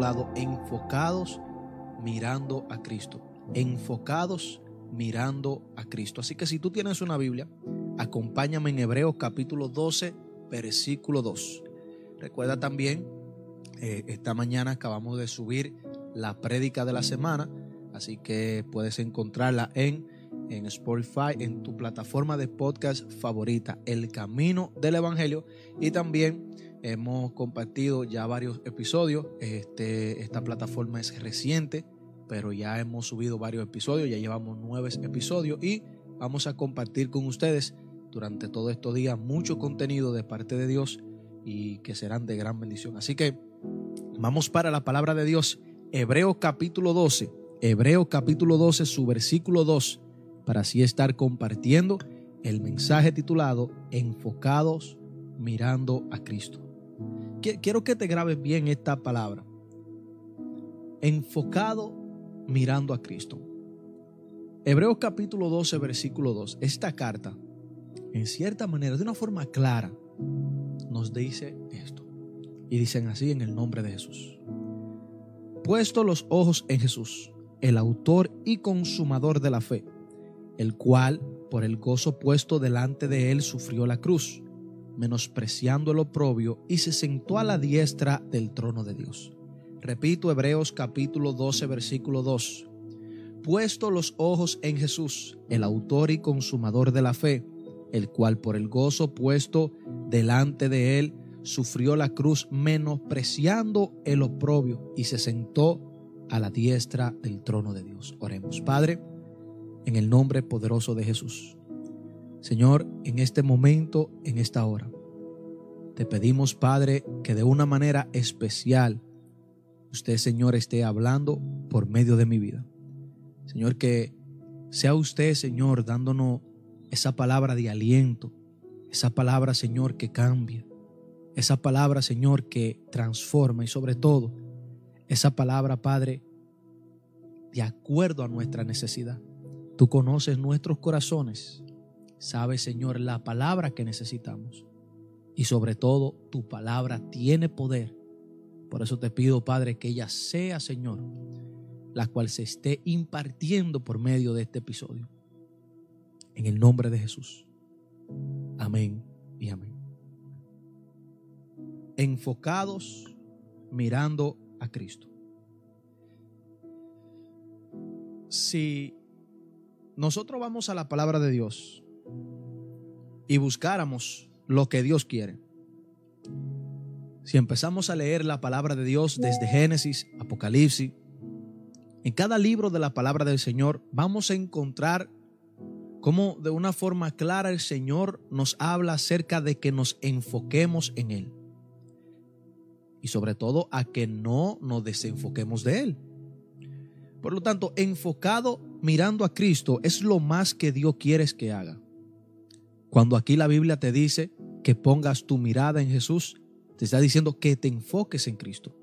titulado Enfocados mirando a Cristo. Enfocados mirando a Cristo. Así que si tú tienes una Biblia, acompáñame en Hebreos capítulo 12, versículo 2. Recuerda también, eh, esta mañana acabamos de subir la prédica de la semana, así que puedes encontrarla en, en Spotify, en tu plataforma de podcast favorita, El Camino del Evangelio, y también hemos compartido ya varios episodios. Este, esta plataforma es reciente, pero ya hemos subido varios episodios, ya llevamos nueve episodios y vamos a compartir con ustedes durante todos estos días mucho contenido de parte de Dios y que serán de gran bendición. Así que vamos para la palabra de Dios, Hebreos capítulo 12, Hebreos capítulo 12, su versículo 2, para así estar compartiendo el mensaje titulado Enfocados mirando a Cristo. Quiero que te grabes bien esta palabra. Enfocado mirando a Cristo. Hebreos capítulo 12, versículo 2. Esta carta, en cierta manera, de una forma clara, nos dice esto. Y dicen así en el nombre de Jesús. Puesto los ojos en Jesús, el autor y consumador de la fe, el cual, por el gozo puesto delante de él, sufrió la cruz, menospreciando el oprobio, y se sentó a la diestra del trono de Dios. Repito Hebreos capítulo 12, versículo 2. Puesto los ojos en Jesús, el autor y consumador de la fe, el cual por el gozo puesto delante de él sufrió la cruz menospreciando el oprobio y se sentó a la diestra del trono de Dios. Oremos, Padre, en el nombre poderoso de Jesús. Señor, en este momento, en esta hora, te pedimos, Padre, que de una manera especial usted, Señor, esté hablando por medio de mi vida. Señor, que sea usted, Señor, dándonos esa palabra de aliento, esa palabra, Señor, que cambia, esa palabra, Señor, que transforma y sobre todo, esa palabra, Padre, de acuerdo a nuestra necesidad. Tú conoces nuestros corazones, sabes, Señor, la palabra que necesitamos y sobre todo tu palabra tiene poder. Por eso te pido, Padre, que ella sea, Señor, la cual se esté impartiendo por medio de este episodio. En el nombre de Jesús. Amén y amén. Enfocados mirando a Cristo. Si nosotros vamos a la palabra de Dios y buscáramos lo que Dios quiere, si empezamos a leer la palabra de Dios desde Génesis, Apocalipsis, en cada libro de la palabra del Señor vamos a encontrar cómo de una forma clara el Señor nos habla acerca de que nos enfoquemos en Él. Y sobre todo a que no nos desenfoquemos de Él. Por lo tanto, enfocado mirando a Cristo es lo más que Dios quiere que haga. Cuando aquí la Biblia te dice que pongas tu mirada en Jesús, te está diciendo que te enfoques en Cristo.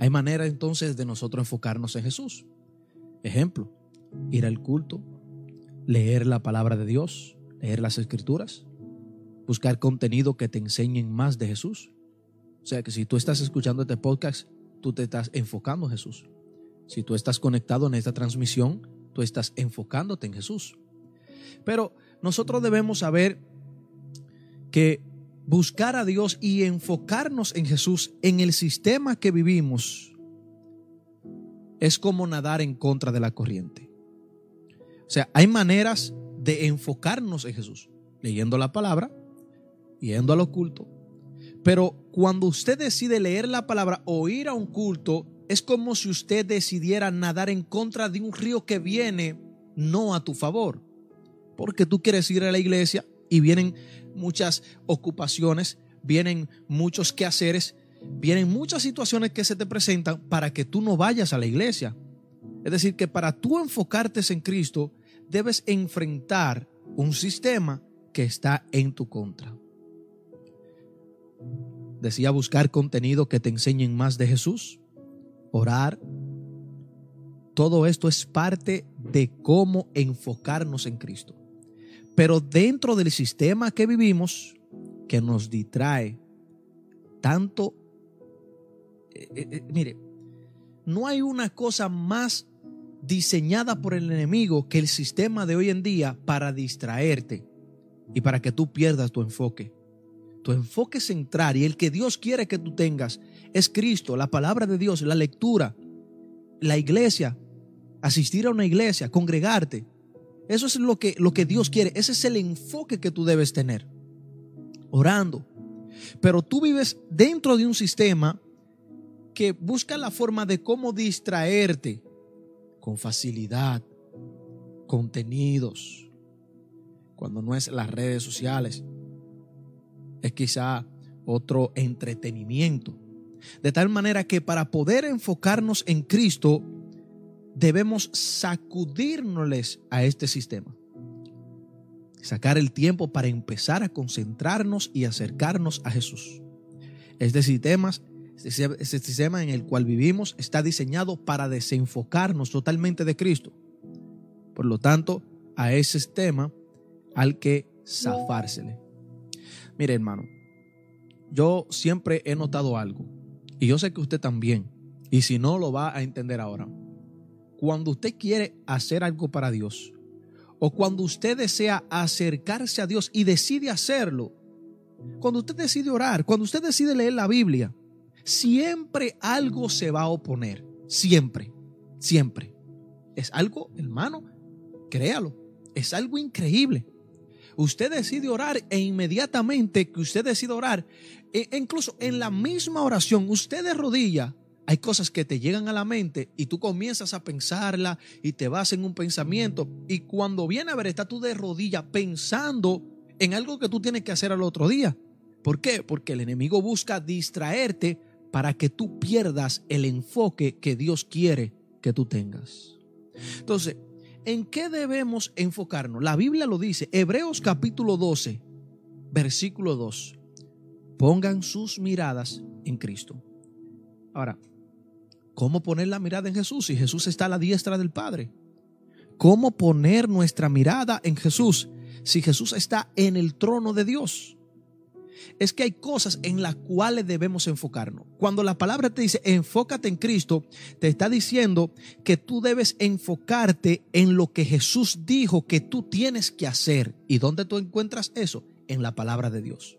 Hay manera entonces de nosotros enfocarnos en Jesús. Ejemplo, ir al culto, leer la palabra de Dios, leer las escrituras, buscar contenido que te enseñen más de Jesús. O sea que si tú estás escuchando este podcast, tú te estás enfocando en Jesús. Si tú estás conectado en esta transmisión, tú estás enfocándote en Jesús. Pero nosotros debemos saber que buscar a Dios y enfocarnos en Jesús en el sistema que vivimos es como nadar en contra de la corriente. O sea, hay maneras de enfocarnos en Jesús, leyendo la palabra, yendo al oculto. Pero cuando usted decide leer la palabra o ir a un culto, es como si usted decidiera nadar en contra de un río que viene no a tu favor. Porque tú quieres ir a la iglesia y vienen muchas ocupaciones, vienen muchos quehaceres, vienen muchas situaciones que se te presentan para que tú no vayas a la iglesia. Es decir, que para tú enfocarte en Cristo, debes enfrentar un sistema que está en tu contra. Decía buscar contenido que te enseñen más de Jesús, orar. Todo esto es parte de cómo enfocarnos en Cristo. Pero dentro del sistema que vivimos, que nos distrae tanto, eh, eh, eh, mire, no hay una cosa más diseñada por el enemigo que el sistema de hoy en día para distraerte y para que tú pierdas tu enfoque. Tu enfoque central y el que Dios quiere que tú tengas es Cristo, la palabra de Dios, la lectura, la iglesia, asistir a una iglesia, congregarte. Eso es lo que, lo que Dios quiere. Ese es el enfoque que tú debes tener. Orando. Pero tú vives dentro de un sistema que busca la forma de cómo distraerte con facilidad, contenidos, cuando no es las redes sociales, es quizá otro entretenimiento. De tal manera que para poder enfocarnos en Cristo, debemos sacudirnos a este sistema. Sacar el tiempo para empezar a concentrarnos y acercarnos a Jesús. Este sistema este sistema en el cual vivimos está diseñado para desenfocarnos totalmente de Cristo. Por lo tanto, a ese sistema al que zafársele. Mire, hermano, yo siempre he notado algo, y yo sé que usted también, y si no lo va a entender ahora. Cuando usted quiere hacer algo para Dios, o cuando usted desea acercarse a Dios y decide hacerlo, cuando usted decide orar, cuando usted decide leer la Biblia, siempre algo se va a oponer. Siempre, siempre. Es algo, hermano, créalo, es algo increíble. Usted decide orar e inmediatamente que usted decide orar, e incluso en la misma oración, usted de rodilla, hay cosas que te llegan a la mente y tú comienzas a pensarla y te vas en un pensamiento y cuando viene a ver, está tú de rodilla pensando en algo que tú tienes que hacer al otro día. ¿Por qué? Porque el enemigo busca distraerte para que tú pierdas el enfoque que Dios quiere que tú tengas. Entonces, ¿en qué debemos enfocarnos? La Biblia lo dice, Hebreos capítulo 12, versículo 2. Pongan sus miradas en Cristo. Ahora, ¿cómo poner la mirada en Jesús si Jesús está a la diestra del Padre? ¿Cómo poner nuestra mirada en Jesús si Jesús está en el trono de Dios? es que hay cosas en las cuales debemos enfocarnos. Cuando la palabra te dice enfócate en Cristo, te está diciendo que tú debes enfocarte en lo que Jesús dijo que tú tienes que hacer. ¿Y dónde tú encuentras eso? En la palabra de Dios.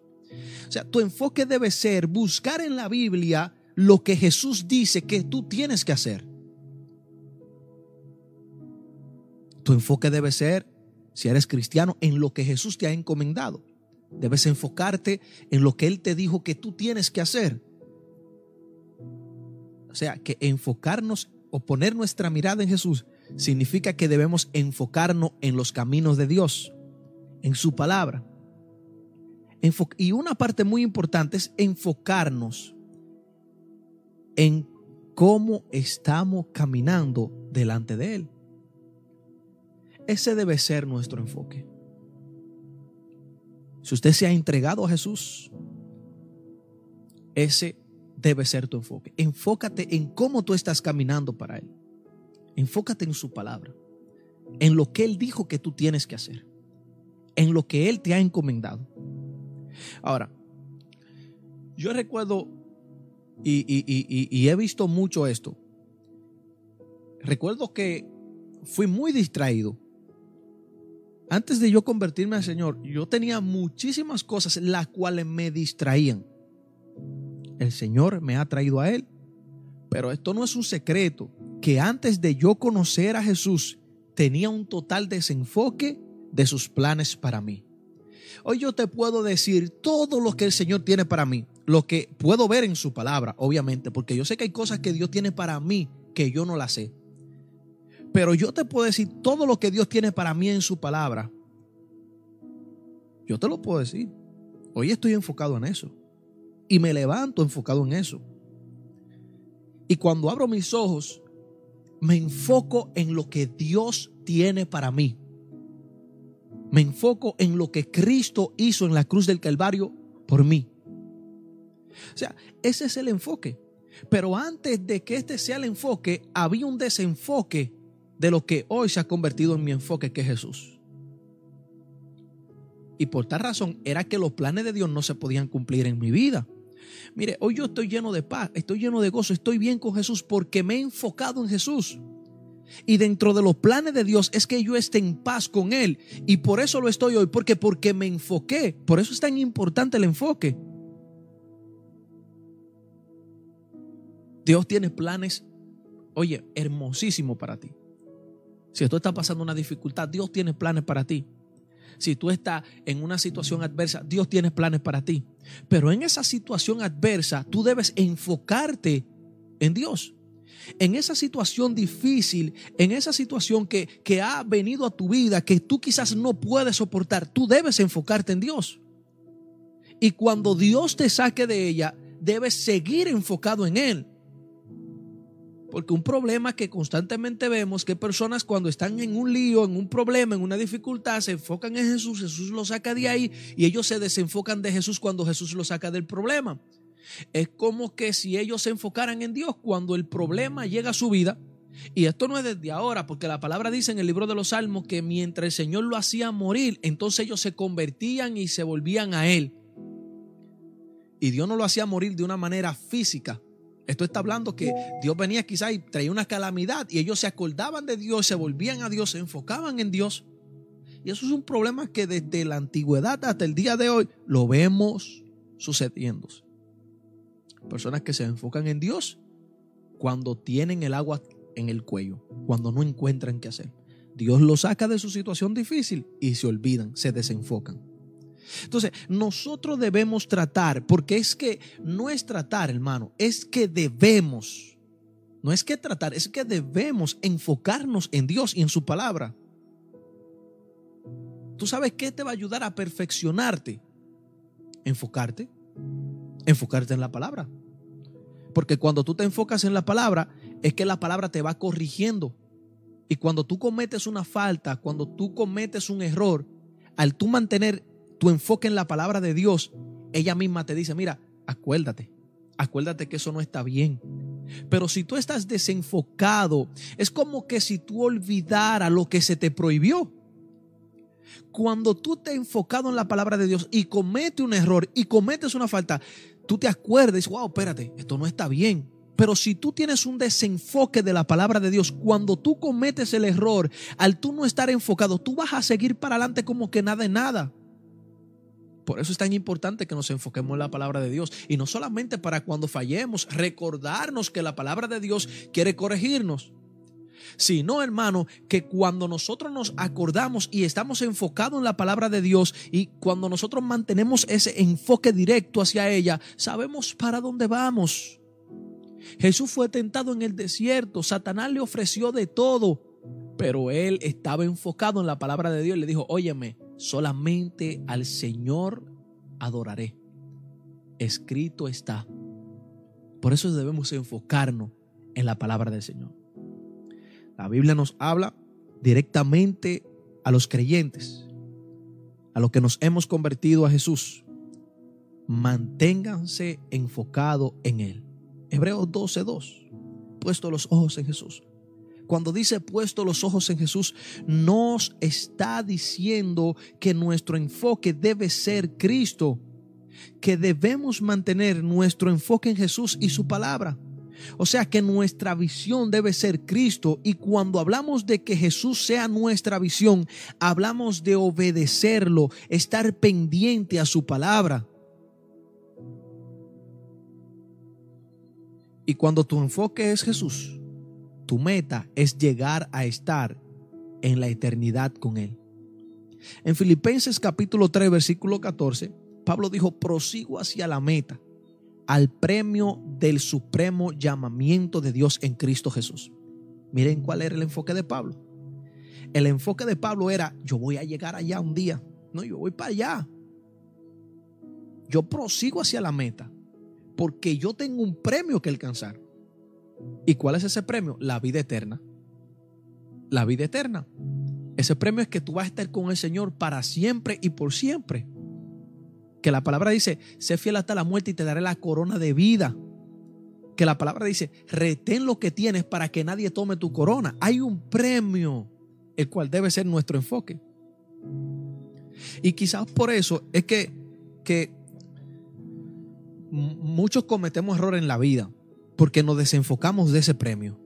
O sea, tu enfoque debe ser buscar en la Biblia lo que Jesús dice que tú tienes que hacer. Tu enfoque debe ser, si eres cristiano, en lo que Jesús te ha encomendado. Debes enfocarte en lo que Él te dijo que tú tienes que hacer. O sea, que enfocarnos o poner nuestra mirada en Jesús significa que debemos enfocarnos en los caminos de Dios, en su palabra. y una parte muy importante es enfocarnos en cómo estamos caminando delante de Él. Ese debe ser nuestro enfoque. Si usted se ha entregado a Jesús, ese debe ser tu enfoque. Enfócate en cómo tú estás caminando para Él. Enfócate en su palabra, en lo que Él dijo que tú tienes que hacer, en lo que Él te ha encomendado. Ahora, yo recuerdo y, he visto mucho esto. Recuerdo que fui muy distraído antes de yo convertirme al Señor, yo tenía muchísimas cosas las cuales me distraían. El Señor me ha traído a Él. Pero esto no es un secreto, que antes de yo conocer a Jesús, tenía un total desenfoque de sus planes para mí. Hoy yo te puedo decir todo lo que el Señor tiene para mí. Lo que puedo ver en su palabra, obviamente, porque yo sé que hay cosas que Dios tiene para mí que yo no las sé. Pero yo te puedo decir todo lo que Dios tiene para mí en su palabra. Yo te lo puedo decir. Hoy estoy enfocado en eso. Y me levanto enfocado en eso. Y cuando abro mis ojos, me enfoco en lo que Dios tiene para mí. Me enfoco en lo que Cristo hizo en la cruz del Calvario por mí. O sea, ese es el enfoque. Pero antes de que este sea el enfoque, había un desenfoque de lo que hoy se ha convertido en mi enfoque, que es Jesús. Y por tal razón era que los planes de Dios no se podían cumplir en mi vida. Mire, hoy yo estoy lleno de paz, estoy lleno de gozo, estoy bien con Jesús porque me he enfocado en Jesús. Y dentro de los planes de Dios es que yo esté en paz con Él. Y por eso lo estoy hoy, porque porque me enfoqué. Por eso es tan importante el enfoque. Dios tiene planes, oye, hermosísimos para ti. Si tú estás pasando una dificultad, Dios tiene planes para ti. Si tú estás en una situación adversa, Dios tiene planes para ti. Pero en esa situación adversa, tú debes enfocarte en Dios. En esa situación difícil, en esa situación que, que ha venido a tu vida, que tú quizás no puedes soportar, tú debes enfocarte en Dios. Y cuando Dios te saque de ella, debes seguir enfocado en Él. Porque un problema que constantemente vemos, que personas cuando están en un lío, en un problema, en una dificultad, se enfocan en Jesús, Jesús los saca de ahí y ellos se desenfocan de Jesús cuando Jesús los saca del problema. Es como que si ellos se enfocaran en Dios cuando el problema llega a su vida, y esto no es desde ahora, porque la palabra dice en el libro de los Salmos que mientras el Señor lo hacía morir, entonces ellos se convertían y se volvían a Él. Y Dios no lo hacía morir de una manera física, esto está hablando que Dios venía quizás y traía una calamidad y ellos se acordaban de Dios, se volvían a Dios, se enfocaban en Dios. Y eso es un problema que desde la antigüedad hasta el día de hoy lo vemos sucediendo. Personas que se enfocan en Dios cuando tienen el agua en el cuello, cuando no encuentran qué hacer. Dios los saca de su situación difícil y se olvidan, se desenfocan. Entonces, nosotros debemos tratar, porque es que no es tratar, hermano, es que debemos, no es que tratar, es que debemos enfocarnos en Dios y en su palabra. ¿Tú sabes qué te va a ayudar a perfeccionarte? Enfocarte, enfocarte en la palabra. Porque cuando tú te enfocas en la palabra, es que la palabra te va corrigiendo. Y cuando tú cometes una falta, cuando tú cometes un error, al tú mantener tu enfoque en la palabra de Dios, ella misma te dice, mira, acuérdate, acuérdate que eso no está bien. Pero si tú estás desenfocado, es como que si tú olvidara lo que se te prohibió. Cuando tú te has enfocado en la palabra de Dios y comete un error y cometes una falta, tú te acuerdas, wow, espérate, esto no está bien. Pero si tú tienes un desenfoque de la palabra de Dios, cuando tú cometes el error, al tú no estar enfocado, tú vas a seguir para adelante como que nada de nada. Por eso es tan importante que nos enfoquemos en la palabra de Dios. Y no solamente para cuando fallemos, recordarnos que la palabra de Dios quiere corregirnos. Sino, hermano, que cuando nosotros nos acordamos y estamos enfocados en la palabra de Dios y cuando nosotros mantenemos ese enfoque directo hacia ella, sabemos para dónde vamos. Jesús fue tentado en el desierto, Satanás le ofreció de todo, pero él estaba enfocado en la palabra de Dios y le dijo, óyeme, solamente al Señor adoraré. Escrito está. Por eso debemos enfocarnos en la palabra del Señor. La Biblia nos habla directamente a los creyentes, a los que nos hemos convertido a Jesús. Manténganse enfocados en Él. Hebreos 12:2. Puesto los ojos en Jesús. Cuando dice puesto los ojos en Jesús, nos está diciendo que nuestro enfoque debe ser Cristo, que debemos mantener nuestro enfoque en Jesús y su palabra. O sea que nuestra visión debe ser Cristo y cuando hablamos de que Jesús sea nuestra visión, hablamos de obedecerlo, estar pendiente a su palabra. Y cuando tu enfoque es Jesús, tu meta es llegar a estar en la eternidad con Él. En Filipenses capítulo 3, versículo 14, Pablo dijo, prosigo hacia la meta. al premio del supremo llamamiento de Dios en Cristo Jesús. Miren cuál era el enfoque de Pablo. El enfoque de Pablo era, yo voy a llegar allá un día. No, yo voy para allá. Yo prosigo hacia la meta porque yo tengo un premio que alcanzar. ¿Y cuál es ese premio? La vida eterna. La vida eterna. Ese premio es que tú vas a estar con el Señor para siempre y por siempre. Que la palabra dice, sé fiel hasta la muerte y te daré la corona de vida. Que la palabra dice, retén lo que tienes para que nadie tome tu corona. Hay un premio, el cual debe ser nuestro enfoque. Y quizás por eso es que, que muchos cometemos errores en la vida, porque nos desenfocamos de ese premio.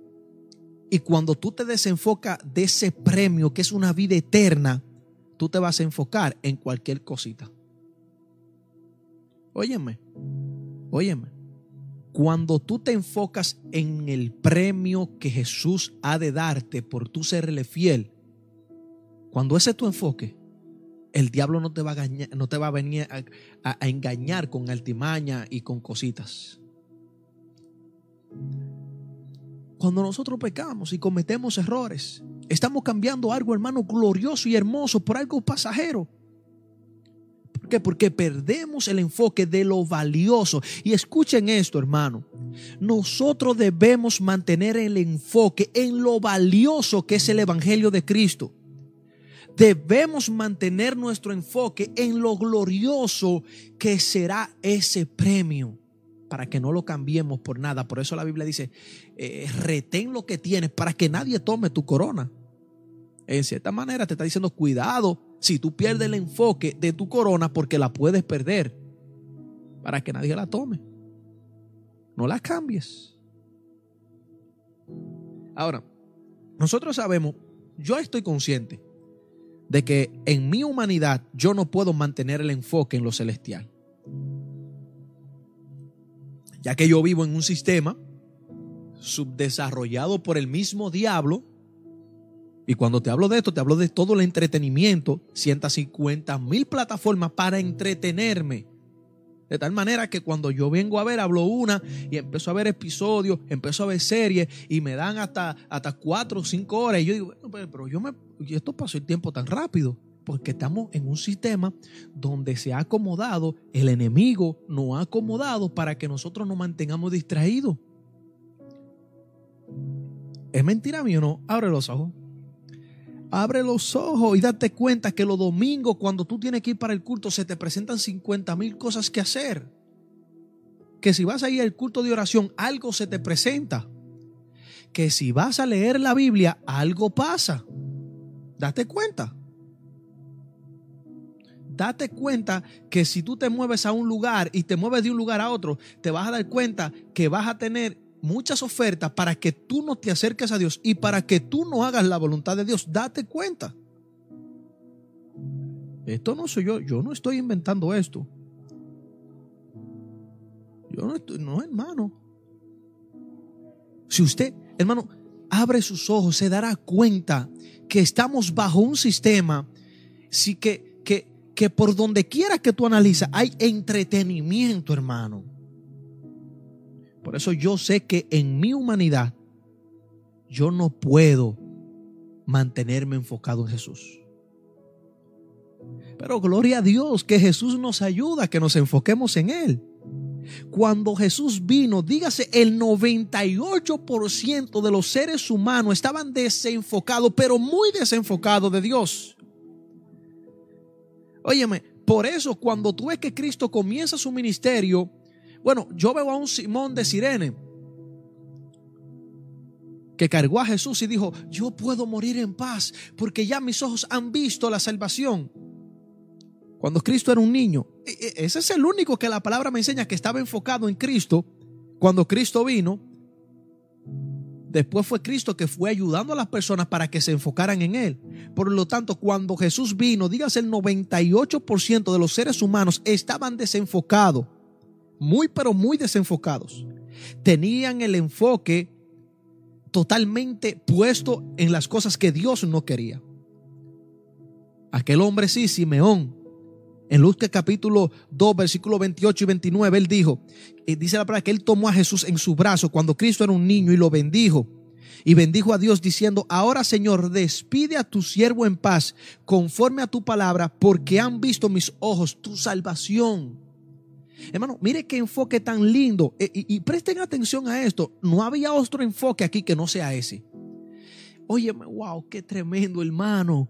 Y cuando tú te desenfocas de ese premio, que es una vida eterna, tú te vas a enfocar en cualquier cosita. Óyeme, óyeme. Cuando tú te enfocas en el premio que Jesús ha de darte por tú serle fiel, cuando ese es tu enfoque, el diablo no te va a, no te va a venir a, a engañar con altimaña y con cositas. Cuando nosotros pecamos y cometemos errores, estamos cambiando algo, hermano, glorioso y hermoso por algo pasajero. ¿Por qué? Porque perdemos el enfoque de lo valioso. Y escuchen esto, hermano. Nosotros debemos mantener el enfoque en lo valioso que es el Evangelio de Cristo. Debemos mantener nuestro enfoque en lo glorioso que será ese premio para que no lo cambiemos por nada. Por eso la Biblia dice, eh, retén lo que tienes para que nadie tome tu corona. En cierta manera te está diciendo, cuidado si tú pierdes el enfoque de tu corona porque la puedes perder para que nadie la tome. No la cambies. Ahora, nosotros sabemos, yo estoy consciente de que en mi humanidad yo no puedo mantener el enfoque en lo celestial ya que yo vivo en un sistema subdesarrollado por el mismo diablo. Y cuando te hablo de esto, te hablo de todo el entretenimiento, 150 mil plataformas para entretenerme. De tal manera que cuando yo vengo a ver, hablo una y empiezo a ver episodios, empiezo a ver series y me dan hasta, hasta cuatro o cinco horas. Y yo digo, bueno, pero yo me, esto pasó el tiempo tan rápido porque estamos en un sistema donde se ha acomodado, el enemigo nos ha acomodado para que nosotros nos mantengamos distraídos. ¿Es mentira mío o no? Abre los ojos. Abre los ojos y date cuenta que los domingos, cuando tú tienes que ir para el culto, se te presentan 50 mil cosas que hacer. Que si vas a ir al culto de oración, algo se te presenta. Que si vas a leer la Biblia, algo pasa. Date cuenta date cuenta que si tú te mueves a un lugar y te mueves de un lugar a otro, te vas a dar cuenta que vas a tener muchas ofertas para que tú no te acerques a Dios y para que tú no hagas la voluntad de Dios. Date cuenta. Esto no soy yo, yo no estoy inventando esto. Yo no estoy, no hermano. Si usted, hermano, abre sus ojos, se dará cuenta que estamos bajo un sistema, sí que, que por donde quiera que tú analizas hay entretenimiento, hermano. Por eso yo sé que en mi humanidad yo no puedo mantenerme enfocado en Jesús. Pero gloria a Dios que Jesús nos ayuda, que nos enfoquemos en Él. Cuando Jesús vino, dígase, el 98% de los seres humanos estaban desenfocados, pero muy desenfocados de Dios. Óyeme, por eso cuando tú ves que Cristo comienza su ministerio, bueno, yo veo a un Simón de Sirene que cargó a Jesús y dijo, yo puedo morir en paz porque ya mis ojos han visto la salvación. Cuando Cristo era un niño, e, e, ese es el único que la palabra me enseña que estaba enfocado en Cristo. Cuando Cristo vino, Después fue Cristo que fue ayudando a las personas para que se enfocaran en Él. Por lo tanto, cuando Jesús vino, dígase el 98% de los seres humanos estaban desenfocados, muy pero muy desenfocados. Tenían el enfoque totalmente puesto en las cosas que Dios no quería. Aquel hombre sí, Simeón, En Lucas capítulo 2, versículos 28 y 29, él dijo, eh, dice la palabra que él tomó a Jesús en su brazo cuando Cristo era un niño y lo bendijo. Y bendijo a Dios diciendo, ahora Señor, despide a tu siervo en paz, conforme a tu palabra, porque han visto mis ojos tu salvación. Hermano, mire qué enfoque tan lindo. Eh, y, y, presten atención a esto. No había otro enfoque aquí que no sea ese. Oye, wow, qué tremendo, hermano.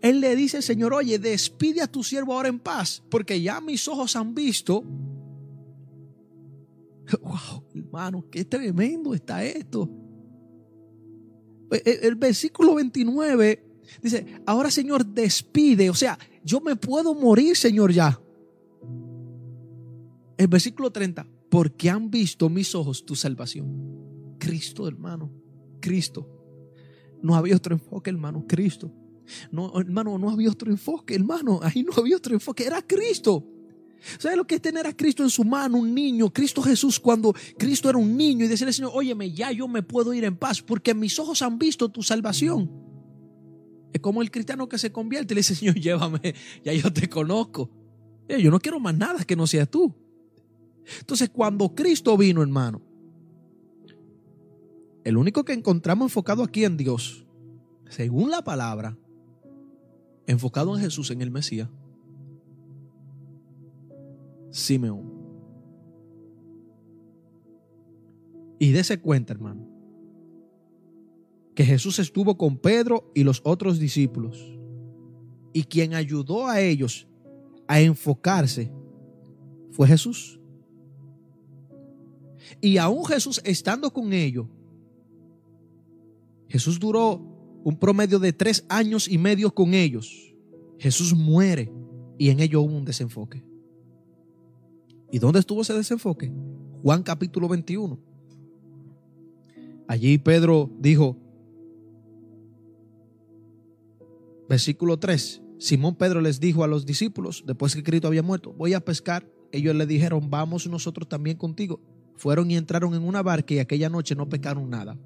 Él le dice, Señor, oye, despide a tu siervo ahora en paz, porque ya mis ojos han visto. Wow, hermano, qué tremendo está esto. El, el versículo 29 dice, ahora Señor, despide. O sea, yo me puedo morir, Señor, ya. El versículo 30, porque han visto mis ojos tu salvación. Cristo, hermano, Cristo. No había otro enfoque, hermano, Cristo. No, hermano, no había otro enfoque, hermano. Ahí no había otro enfoque, era Cristo. ¿Sabe lo que es tener a Cristo en su mano, un niño? Cristo Jesús, cuando Cristo era un niño y decirle, Señor, óyeme, ya yo me puedo ir en paz porque mis ojos han visto tu salvación. Es como el cristiano que se convierte y le dice, Señor, llévame, ya yo te conozco. Eh, yo no quiero más nada que no seas tú. Entonces, cuando Cristo vino, hermano, el único que encontramos enfocado aquí en Dios, según la palabra, enfocado en Jesús, en el Mesías, Simeón. Y dése cuenta, hermano, que Jesús estuvo con Pedro y los otros discípulos. Y quien ayudó a ellos a enfocarse fue Jesús. Y aún Jesús estando con ellos, Jesús duró un promedio de tres años y medio con ellos. Jesús muere y en ello hubo un desenfoque. ¿Y dónde estuvo ese desenfoque? Juan capítulo 21. Allí Pedro dijo, versículo 3, Simón Pedro les dijo a los discípulos, después que Cristo había muerto, voy a pescar. Ellos le dijeron, vamos nosotros también contigo. Fueron y entraron en una barca y aquella noche no pecaron nada.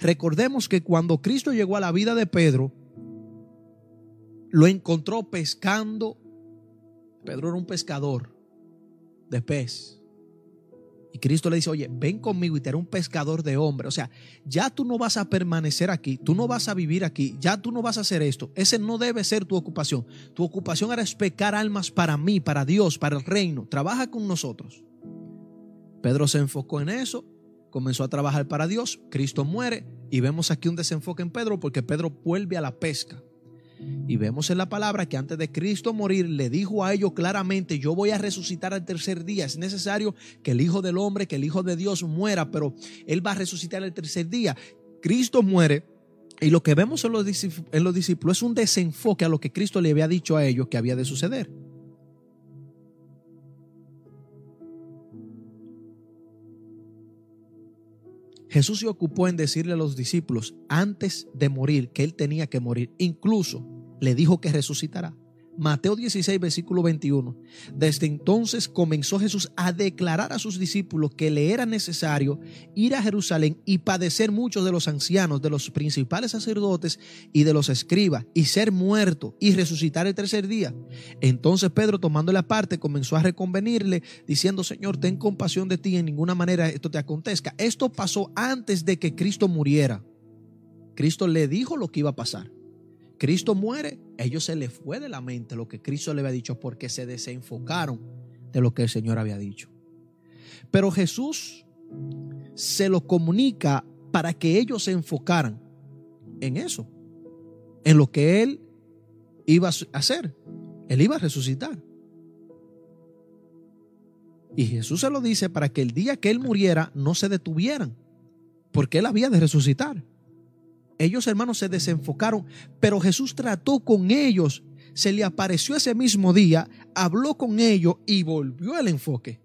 Recordemos que cuando Cristo llegó a la vida de Pedro, lo encontró pescando. Pedro era un pescador de pez. Y Cristo le dice, oye, ven conmigo y te haré un pescador de hombre. O sea, ya tú no vas a permanecer aquí, tú no vas a vivir aquí, ya tú no vas a hacer esto. Ese no debe ser tu ocupación. Tu ocupación era pescar almas para mí, para Dios, para el reino. Trabaja con nosotros. Pedro se enfocó en eso, comenzó a trabajar para Dios, Cristo muere y vemos aquí un desenfoque en Pedro porque Pedro vuelve a la pesca. Y vemos en la palabra que antes de Cristo morir le dijo a ellos claramente, yo voy a resucitar al tercer día. Es necesario que el Hijo del Hombre, que el Hijo de Dios muera, pero Él va a resucitar al tercer día. Cristo muere y lo que vemos en los, discípulos es un desenfoque a lo que Cristo le había dicho a ellos que había de suceder. Jesús se ocupó en decirle a los discípulos antes de morir que él tenía que morir. Incluso le dijo que resucitará. Mateo 16, versículo 21. Desde entonces comenzó Jesús a declarar a sus discípulos que le era necesario ir a Jerusalén y padecer muchos de los ancianos, de los principales sacerdotes y de los escribas, y ser muerto y resucitar el tercer día. Entonces Pedro, tomando la parte, comenzó a reconvenirle, diciendo, Señor, ten compasión de ti, en ninguna manera esto te acontezca. Esto pasó antes de que Cristo muriera. Cristo le dijo lo que iba a pasar. Cristo muere, ellos se les fue de la mente lo que Cristo le había dicho porque se desenfocaron de lo que el Señor había dicho. Pero Jesús se lo comunica para que ellos se enfocaran en eso, en lo que Él iba a hacer. Él iba a resucitar. Y Jesús se lo dice para que el día que Él muriera no se detuvieran, porque Él había de resucitar. Ellos, hermanos, se desenfocaron, pero Jesús trató con ellos, se le apareció ese mismo día, habló con ellos y volvió al enfoque.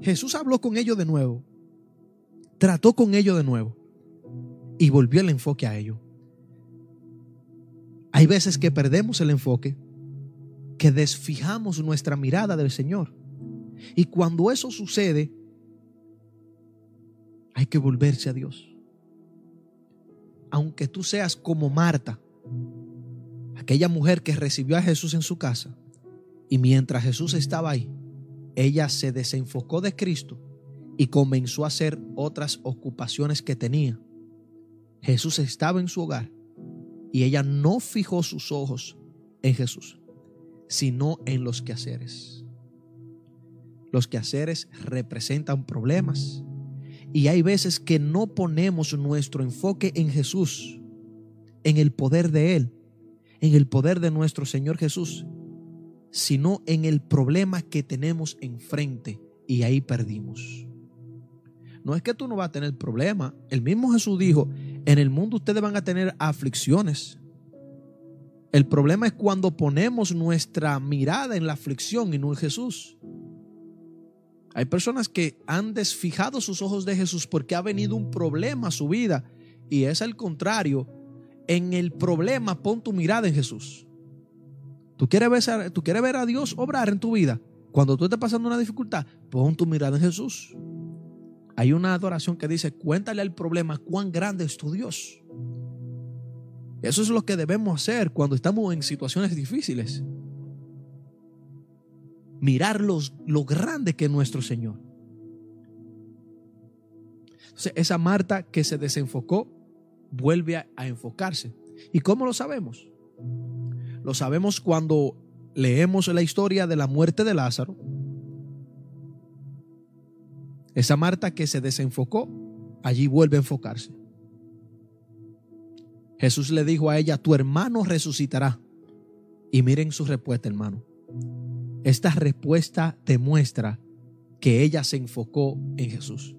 Jesús habló con ellos de nuevo, trató con ellos de nuevo y volvió el enfoque a ellos. Hay veces que perdemos el enfoque, que desfijamos nuestra mirada del Señor. Y cuando eso sucede, hay que volverse a Dios aunque tú seas como Marta, aquella mujer que recibió a Jesús en su casa y mientras Jesús estaba ahí, ella se desenfocó de Cristo y comenzó a hacer otras ocupaciones que tenía. Jesús estaba en su hogar y ella no fijó sus ojos en Jesús, sino en los quehaceres. Los quehaceres representan problemas y hay veces que no ponemos nuestro enfoque en Jesús, en el poder de Él, en el poder de nuestro Señor Jesús, sino en el problema que tenemos enfrente y ahí perdimos. No es que tú no vas a tener problema. El mismo Jesús dijo, en el mundo ustedes van a tener aflicciones. El problema es cuando ponemos nuestra mirada en la aflicción y no en Jesús. Hay personas que han desfijado sus ojos de Jesús porque ha venido un problema a su vida y es al contrario. En el problema pon tu mirada en Jesús. ¿Tú quieres, ver, ¿Tú quieres ver a Dios obrar en tu vida? Cuando tú estés pasando una dificultad, pon tu mirada en Jesús. Hay una adoración que dice, cuéntale al problema cuán grande es tu Dios. Eso es lo que debemos hacer cuando estamos en situaciones difíciles. Mirar lo grande que es nuestro Señor. Entonces, esa Marta que se desenfocó vuelve a, a enfocarse. ¿Y cómo lo sabemos? Lo sabemos cuando leemos la historia de la muerte de Lázaro esa Marta que se desenfocó, allí vuelve a enfocarse. Jesús le dijo a ella, tu hermano resucitará. Y miren su respuesta, hermano. Esta respuesta demuestra que ella se enfocó en Jesús.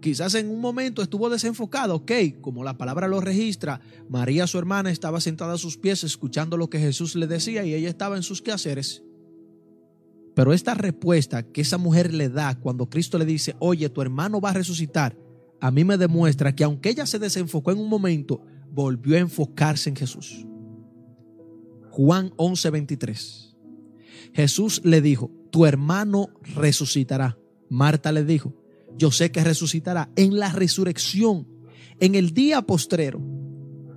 Quizás en un momento estuvo desenfocada, ok, como la palabra lo registra, María, su hermana, estaba sentada a sus pies escuchando lo que Jesús le decía y ella estaba en sus quehaceres. Pero esta respuesta que esa mujer le da cuando Cristo le dice, oye, tu hermano va a resucitar, a mí me demuestra que aunque ella se desenfocó en un momento, volvió a enfocarse en Jesús. Juan 11:23. Jesús le dijo, tu hermano resucitará. Marta le dijo, yo sé que resucitará en la resurrección, en el día postrero.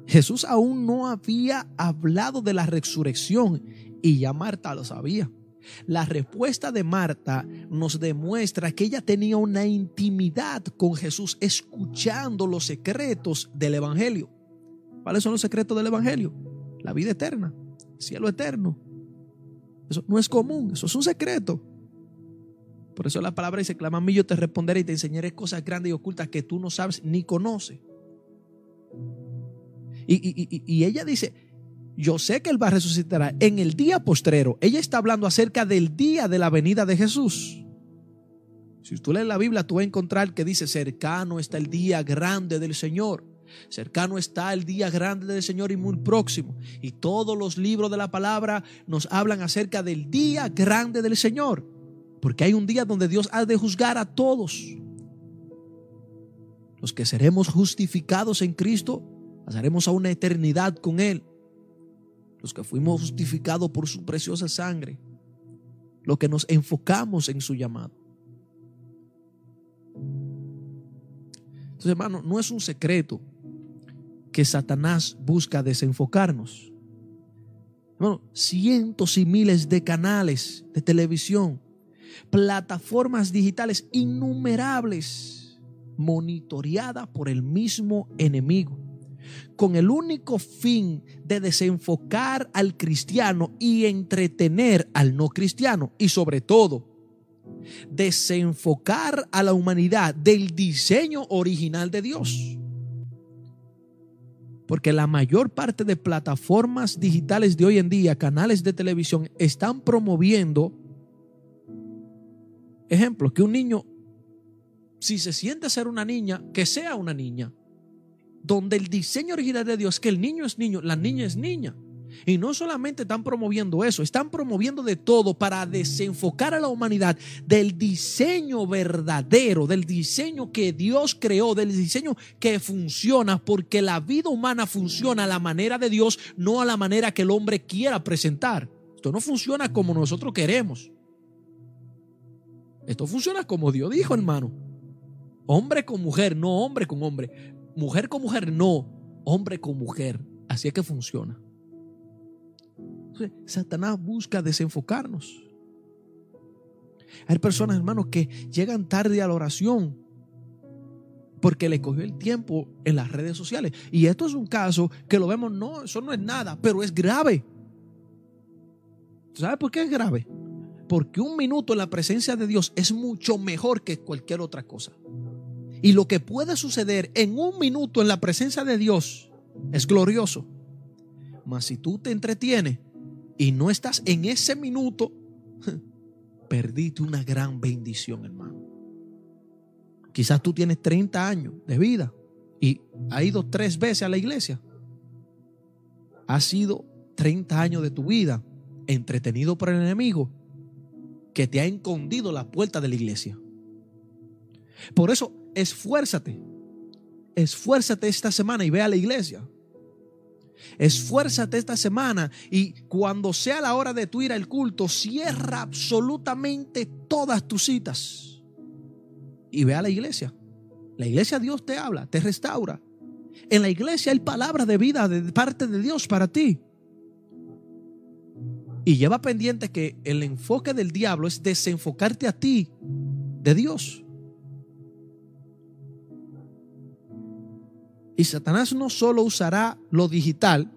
Jesús aún no había hablado de la resurrección y ya Marta lo sabía. La respuesta de Marta nos demuestra que ella tenía una intimidad con Jesús escuchando los secretos del Evangelio. ¿Cuáles son los secretos del Evangelio? La vida eterna, cielo eterno. Eso no es común, eso es un secreto. Por eso la palabra dice, clama a mí, yo te responderé y te enseñaré cosas grandes y ocultas que tú no sabes ni conoces. Y, y ella dice, yo sé que Él va a resucitar en el día postrero. Ella está hablando acerca del día de la venida de Jesús. Si tú lees la Biblia, tú vas a encontrar que dice, cercano está el día grande del Señor. Cercano está el día grande del Señor y muy próximo. Y todos los libros de la palabra nos hablan acerca del día grande del Señor. Porque hay un día donde Dios ha de juzgar a todos. Los que seremos justificados en Cristo, pasaremos a una eternidad con Él los que fuimos justificados por su preciosa sangre, los que nos enfocamos en su llamado. Entonces, hermano, no es un secreto que Satanás busca desenfocarnos. Cientos y miles de canales de televisión, plataformas digitales innumerables, monitoreadas por el mismo enemigo con el único fin de desenfocar al cristiano y entretener al no cristiano y sobre todo desenfocar a la humanidad del diseño original de Dios. Porque la mayor parte de plataformas digitales de hoy en día, canales de televisión, están promoviendo, ejemplo, que un niño, si se siente ser una niña, que sea una niña donde el diseño original de Dios que el niño es niño, la niña es niña. Y no solamente están promoviendo eso, están promoviendo de todo para desenfocar a la humanidad del diseño verdadero, del diseño que Dios creó, del diseño que funciona, porque la vida humana funciona a la manera de Dios, no a la manera que el hombre quiera presentar. Esto no funciona como nosotros queremos. Esto funciona como Dios dijo, hermano. Hombre con mujer, no hombre con hombre mujer con mujer, no, hombre con mujer. Así es que funciona. Satanás busca desenfocarnos. Hay personas, hermanos, que llegan tarde a la oración porque le cogió el tiempo en las redes sociales. Y esto es un caso que lo vemos, no, eso no es nada, pero es grave. ¿Sabe por qué es grave? Porque un minuto en la presencia de Dios es mucho mejor que cualquier otra cosa. Y lo que puede suceder en un minuto en la presencia de Dios es glorioso. Mas si tú te entretienes y no estás en ese minuto, perdiste una gran bendición, hermano. Quizás tú tienes 30 años de vida y has ido tres veces a la iglesia. Ha sido 30 años de tu vida entretenido por el enemigo que te ha escondido la puerta de la iglesia. Por eso, esfuérzate. Esfuérzate esta semana y ve a la iglesia. Esfuérzate esta semana y cuando sea la hora de tu ir al culto, cierra absolutamente todas tus citas y ve a la iglesia. La iglesia Dios te habla, te restaura. En la iglesia hay palabra de vida de parte de Dios para ti. Y lleva pendiente que el enfoque del diablo es desenfocarte a ti de Dios. Y Satanás no solo usará lo digital,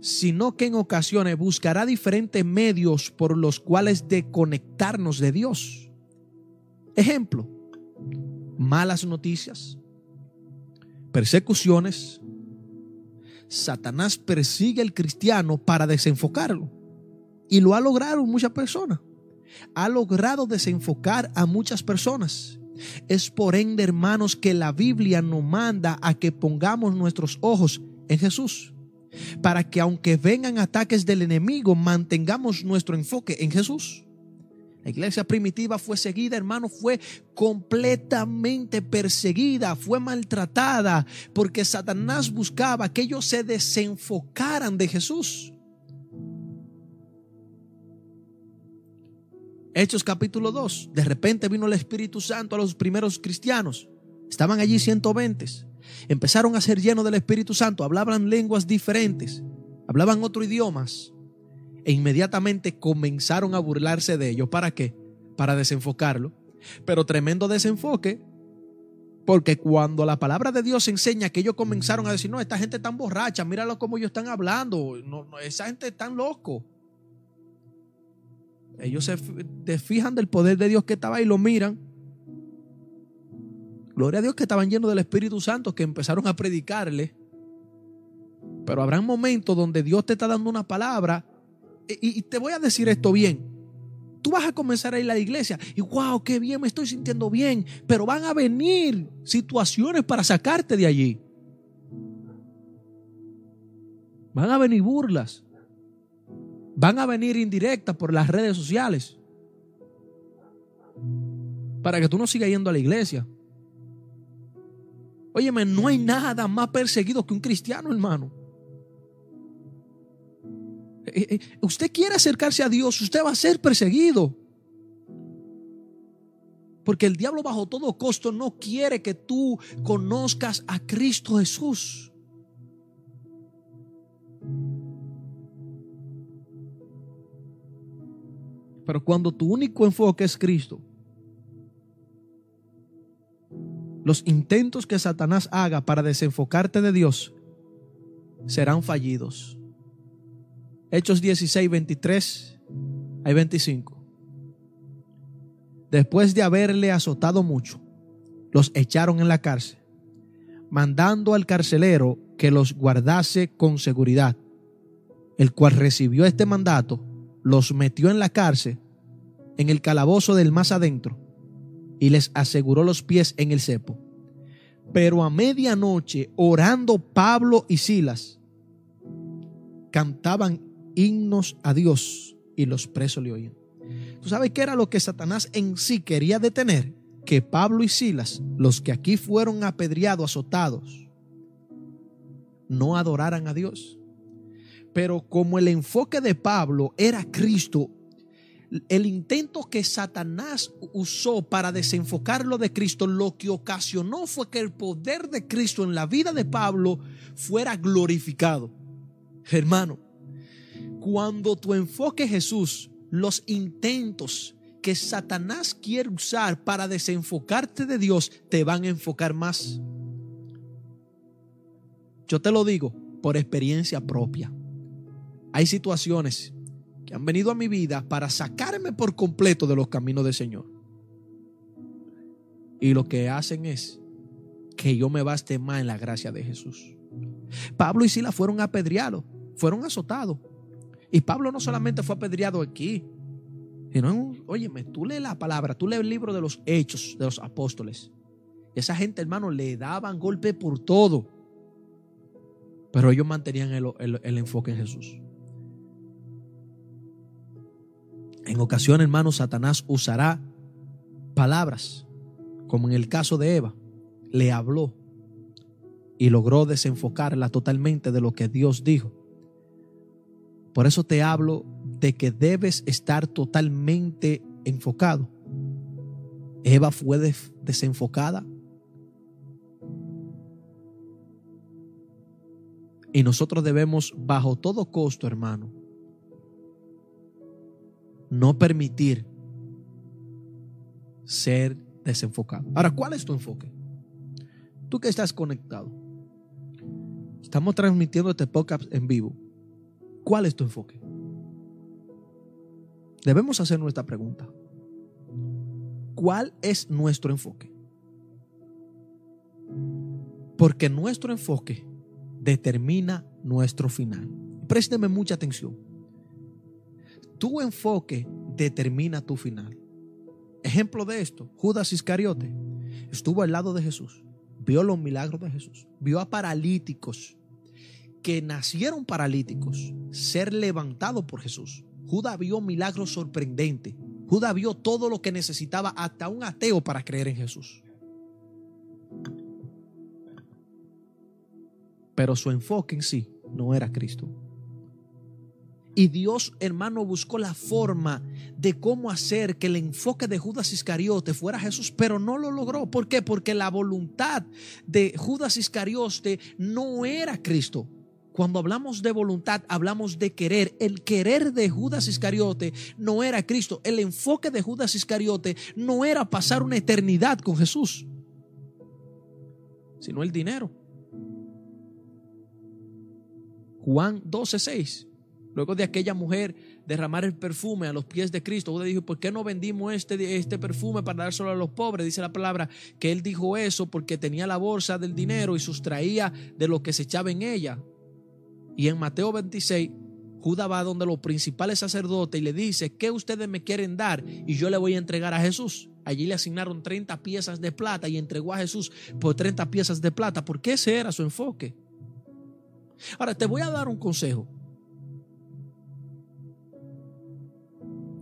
sino que en ocasiones buscará diferentes medios por los cuales desconectarnos de Dios. Ejemplo, malas noticias, persecuciones. Satanás persigue al cristiano para desenfocarlo. Y lo ha logrado muchas personas. Ha logrado desenfocar a muchas personas. Es por ende, hermanos, que la Biblia nos manda a que pongamos nuestros ojos en Jesús. Para que aunque vengan ataques del enemigo, mantengamos nuestro enfoque en Jesús. La iglesia primitiva fue seguida, hermano, fue completamente perseguida, fue maltratada, porque Satanás buscaba que ellos se desenfocaran de Jesús. Hechos capítulo 2, de repente vino el Espíritu Santo a los primeros cristianos. Estaban allí 120. Empezaron a ser llenos del Espíritu Santo, hablaban lenguas diferentes, hablaban otros idiomas e inmediatamente comenzaron a burlarse de ellos. ¿Para qué? Para desenfocarlo. Pero tremendo desenfoque, porque cuando la palabra de Dios enseña que ellos comenzaron a decir, no, esta gente tan borracha, míralo como ellos están hablando, no, esa gente tan loco. Ellos se desfijan del poder de Dios que estaba y lo miran. Gloria a Dios que estaban llenos del Espíritu Santo, que empezaron a predicarle. Pero habrá momentos donde Dios te está dando una palabra y, te voy a decir esto bien. Tú vas a comenzar a ir a la iglesia y wow, qué bien, me estoy sintiendo bien, pero van a venir situaciones para sacarte de allí. Van a venir burlas. Van a venir indirectas por las redes sociales. Para que tú no sigas yendo a la iglesia. Óyeme, no hay nada más perseguido que un cristiano, hermano. Eh, eh, usted quiere acercarse a Dios, usted va a ser perseguido. Porque el diablo bajo todo costo no quiere que tú conozcas a Cristo Jesús. Pero cuando tu único enfoque es Cristo, los intentos que Satanás haga para desenfocarte de Dios serán fallidos. Hechos 16, 23 hay 25. Después de haberle azotado mucho, los echaron en la cárcel, mandando al carcelero que los guardase con seguridad, el cual recibió este mandato, los metió en la cárcel, en el calabozo del más adentro, y les aseguró los pies en el cepo. Pero a medianoche, orando Pablo y Silas, cantaban himnos a Dios y los presos le oían. ¿Tú sabes qué era lo que Satanás en sí quería detener? Que Pablo y Silas, los que aquí fueron apedreados, azotados, no adoraran a Dios. Pero como el enfoque de Pablo era Cristo, el intento que Satanás usó para desenfocarlo de Cristo, lo que ocasionó fue que el poder de Cristo en la vida de Pablo fuera glorificado. Hermano, Cuando tu enfoque es Jesús, los intentos que Satanás quiere usar para desenfocarte de Dios te van a enfocar más. Yo te lo digo por experiencia propia. Hay situaciones que han venido a mi vida para sacarme por completo de los caminos del Señor. Y lo que hacen es que yo me baste más en la gracia de Jesús. Pablo y Sila fueron apedreados, fueron azotados. Y Pablo no solamente fue apedreado aquí, sino, óyeme, tú lees la palabra, tú lees el libro de los hechos de los apóstoles. Esa gente, hermano, le daban golpe por todo. Pero ellos mantenían el, enfoque en Jesús. En ocasiones, hermano, Satanás usará palabras, como en el caso de Eva, le habló y logró desenfocarla totalmente de lo que Dios dijo. Por eso te hablo de que debes estar totalmente enfocado. Eva fue desenfocada. Y nosotros debemos, bajo todo costo, hermano, no permitir ser desenfocado. Ahora, ¿cuál es tu enfoque? Tú que estás conectado. Estamos transmitiendo este podcast en vivo. ¿Cuál es tu enfoque? Debemos hacer nuestra pregunta. ¿Cuál es nuestro enfoque? Porque nuestro enfoque determina nuestro final. Présteme mucha atención. Tu enfoque determina tu final. Ejemplo de esto, Judas Iscariote estuvo al lado de Jesús, vio los milagros de Jesús, vio a paralíticos que nacieron paralíticos ser levantados por Jesús. Judas vio milagros sorprendentes. Judas vio todo lo que necesitaba hasta un ateo para creer en Jesús. Pero su enfoque en sí no era Cristo. Y Dios, hermano, buscó la forma de cómo hacer que el enfoque de Judas Iscariote fuera Jesús, pero no lo logró. ¿Por qué? Porque la voluntad de Judas Iscariote no era Cristo. Cuando hablamos de voluntad, hablamos de querer. El querer de Judas Iscariote no era Cristo. El enfoque de Judas Iscariote no era pasar una eternidad con Jesús, sino el dinero. Juan 12:6. Luego de aquella mujer derramar el perfume a los pies de Cristo, Judas dijo, ¿por qué no vendimos este, este perfume para dárselo a los pobres? Dice la palabra que él dijo eso porque tenía la bolsa del dinero y sustraía de lo que se echaba en ella. Y en Mateo 26, Judas va donde los principales sacerdotes y le dice, ¿qué ustedes me quieren dar? Y yo le voy a entregar a Jesús. Allí le asignaron 30 piezas de plata y entregó a Jesús por 30 piezas de plata, porque ese era su enfoque. Ahora, te voy a dar un consejo.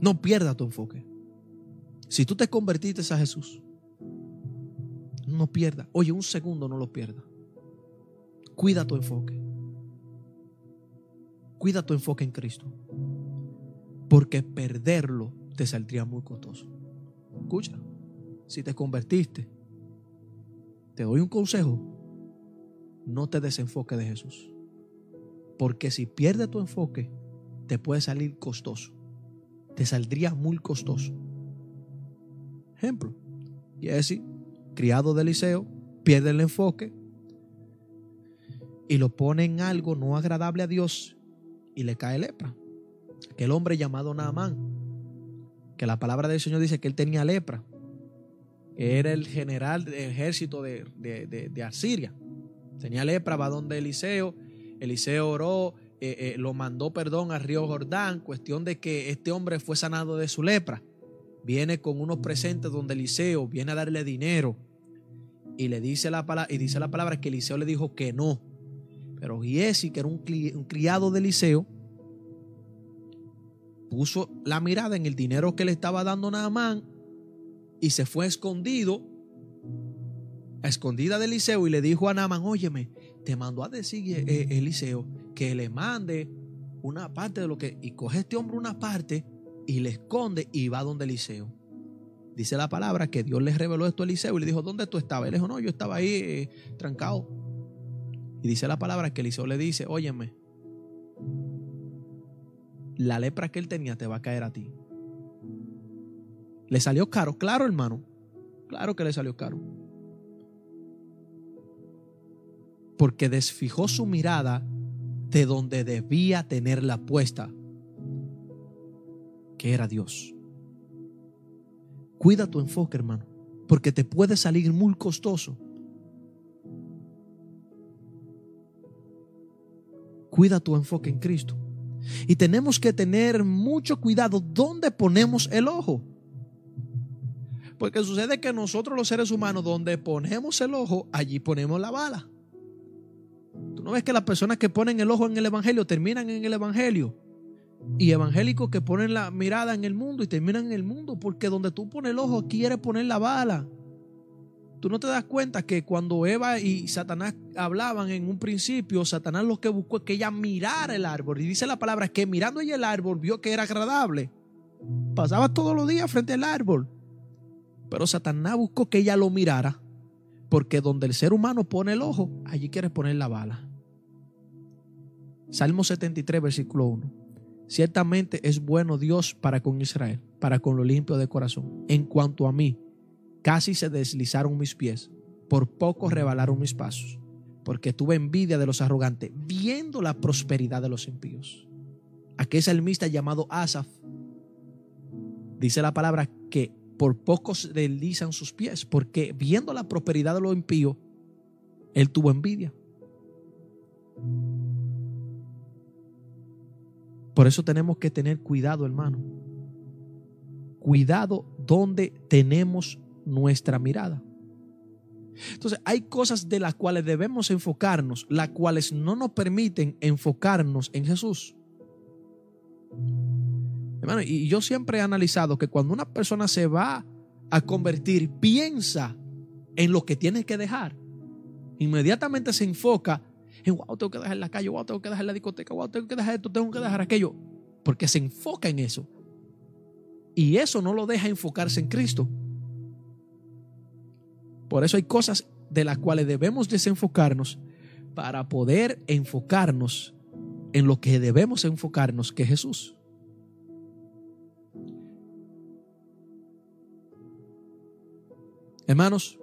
No pierda tu enfoque. Si tú te convertiste a Jesús, no pierda. Oye, un segundo no lo pierda. Cuida tu enfoque. Cuida tu enfoque en Cristo. Porque perderlo te saldría muy costoso. Escucha, si te convertiste, te doy un consejo. No te desenfoque de Jesús. Porque si pierdes tu enfoque, te puede salir costoso. Te saldría muy costoso. Ejemplo, Jesse, criado de Eliseo, pierde el enfoque y lo pone en algo no agradable a Dios y le cae lepra. Aquel hombre llamado Naamán, que la palabra del Señor dice que él tenía lepra, era el general del ejército de, de, Asiria. Tenía lepra, va donde Eliseo, Eliseo oró, eh, eh, lo mandó perdón al río Jordán, cuestión de que este hombre fue sanado de su lepra. Viene con unos presentes donde Eliseo viene a darle dinero y le dice la palabra, y dice la palabra que Eliseo le dijo que no, pero Giesi, que era un, criado de Eliseo, puso la mirada en el dinero que le estaba dando Naamán y se fue escondido, a escondida de Eliseo y le dijo a Naamán, óyeme, te mandó a decir eh, Eliseo que le mande una parte de lo que, y coge este hombre una parte y le esconde y va donde Eliseo. Dice la palabra que Dios le reveló esto a Eliseo y le dijo, ¿dónde tú estabas? Él dijo, no, yo estaba ahí eh, trancado. Y dice la palabra que Eliseo le dice, óyeme, la lepra que él tenía te va a caer a ti. Le salió caro, claro hermano, claro que le salió caro. Porque desfijó su mirada de donde debía tenerla puesta, que era Dios. Cuida tu enfoque, hermano, porque te puede salir muy costoso. Cuida tu enfoque en Cristo. Y tenemos que tener mucho cuidado dónde ponemos el ojo. Porque sucede que nosotros los seres humanos, donde ponemos el ojo, allí ponemos la bala. Tú no ves que las personas que ponen el ojo en el Evangelio terminan en el Evangelio. Y evangélicos que ponen la mirada en el mundo y terminan en el mundo. Porque donde tú pones el ojo, quieres poner la bala. Tú no te das cuenta que cuando Eva y Satanás hablaban en un principio, Satanás lo que buscó es que ella mirara el árbol. Y dice la palabra que mirando ella el árbol vio que era agradable. Pasaba todos los días frente al árbol. Pero Satanás buscó que ella lo mirara. Porque donde el ser humano pone el ojo, allí quiere poner la bala. Salmo 73, versículo 1. Ciertamente es bueno Dios para con Israel, para con lo limpio de corazón. En cuanto a mí, Casi se deslizaron mis pies, por poco rebalaron mis pasos, porque tuve envidia de los arrogantes, viendo la prosperidad de los impíos. Aquel salmista llamado Asaf dice la palabra que por poco se deslizan sus pies, porque viendo la prosperidad de los impíos, él tuvo envidia. Por eso tenemos que tener cuidado, hermano. Cuidado donde tenemos nuestra mirada. Entonces, hay cosas de las cuales debemos enfocarnos, las cuales no nos permiten enfocarnos en Jesús. Hermano, y yo siempre he analizado que cuando una persona se va a convertir, piensa en lo que tiene que dejar. Inmediatamente se enfoca wow, tengo que dejar la calle, wow, tengo que dejar la discoteca, wow, tengo que dejar esto, tengo que dejar aquello. Porque se enfoca en eso. Y eso no lo deja enfocarse en Cristo. Por eso hay cosas de las cuales debemos desenfocarnos para poder enfocarnos en lo que debemos enfocarnos, que es Jesús. Hermanos,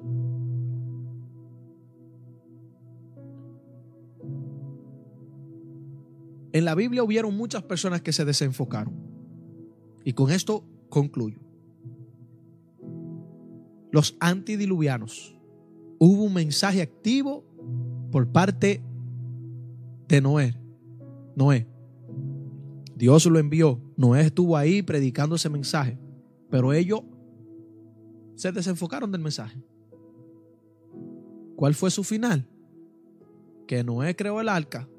en la Biblia hubieron muchas personas que se desenfocaron. Y con esto concluyo los antidiluvianos. Hubo un mensaje activo por parte de Noé. Noé. Dios lo envió. Noé estuvo ahí predicando ese mensaje. Pero ellos se desenfocaron del mensaje. ¿Cuál fue su final? Que Noé creó el arca,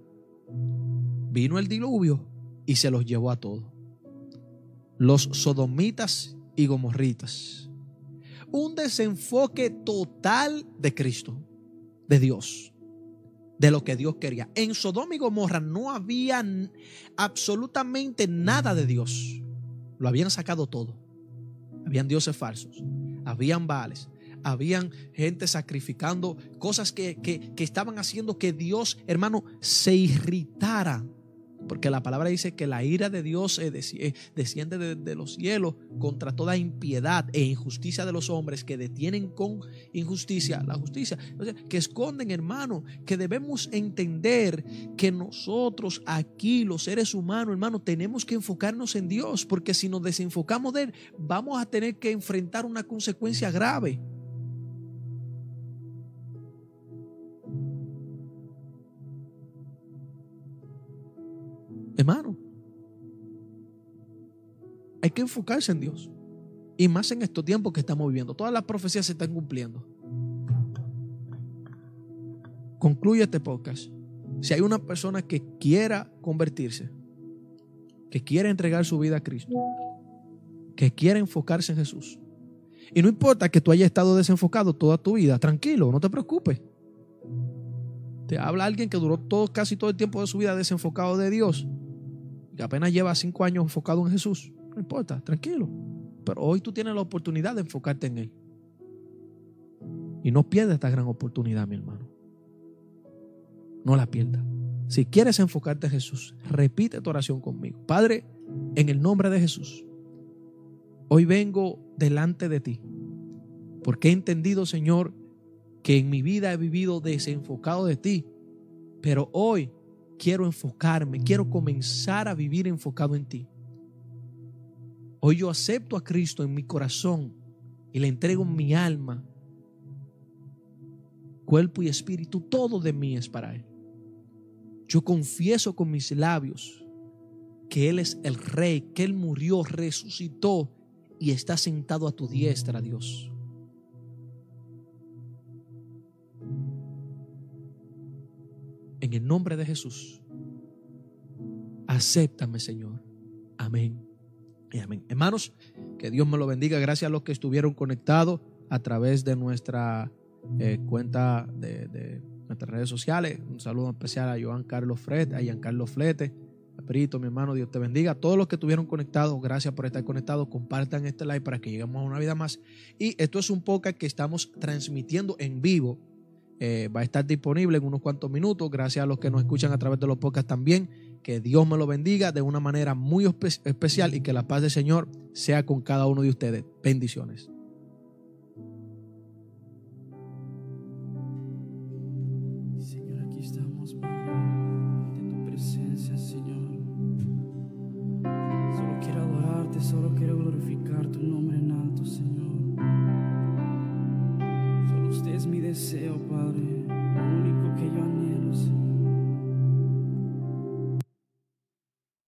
vino el diluvio y se los llevó a todos. Los sodomitas y gomorritas un desenfoque total de Cristo, de Dios, de lo que Dios quería. En Sodoma y Gomorra no había absolutamente nada de Dios. Lo habían sacado todo. Habían dioses falsos, habían baales, habían gente sacrificando cosas que, que estaban haciendo que Dios, hermano, se irritara porque la palabra dice que la ira de Dios eh, eh, desciende de, los cielos contra toda impiedad e injusticia de los hombres que detienen con injusticia la justicia. que esconden, hermano, que debemos entender que nosotros aquí, los seres humanos, hermano, tenemos que enfocarnos en Dios, porque si nos desenfocamos de Él, vamos a tener que enfrentar una consecuencia grave. Que enfocarse en Dios. Y más en estos tiempos que estamos viviendo. Todas las profecías se están cumpliendo. Concluye este podcast. Si hay una persona que quiera convertirse, que quiera entregar su vida a Cristo, que quiera enfocarse en Jesús. Y no importa que tú hayas estado desenfocado toda tu vida, tranquilo, no te preocupes. Te habla alguien que duró todo, casi todo el tiempo de su vida desenfocado de Dios que apenas lleva cinco años enfocado en Jesús, no importa, tranquilo. Pero hoy tú tienes la oportunidad de enfocarte en Él. Y no pierdas esta gran oportunidad, mi hermano. No la pierdas. Si quieres enfocarte en Jesús, repite tu oración conmigo. Padre, En el nombre de Jesús. Hoy vengo delante de ti. Porque he entendido, Señor, que en mi vida he vivido desenfocado de ti. Pero hoy quiero enfocarme, quiero comenzar a vivir enfocado en ti. Hoy yo acepto a Cristo en mi corazón y le entrego mi alma, cuerpo y espíritu, todo de mí es para Él. Yo confieso con mis labios que Él es el Rey, que Él murió, resucitó y está sentado a tu diestra, Dios. En el nombre de Jesús, acéptame, Señor. Amén. Amén. Hermanos, que Dios me lo bendiga. Gracias a los que estuvieron conectados a través de nuestra eh, cuenta de, nuestras redes sociales. Un saludo especial a Joan Carlos Fred, a Ian Carlos Flete, Perito, mi hermano, Dios te bendiga. Todos los que estuvieron conectados, gracias por estar conectados. Compartan este live para que lleguemos a una vida más. Y esto es un podcast que estamos transmitiendo en vivo. Eh, va a estar disponible en unos cuantos minutos. Gracias a los que nos escuchan a través de los podcasts también. Que Dios me lo bendiga de una manera muy especial y que la paz del Señor sea con cada uno de ustedes. Bendiciones.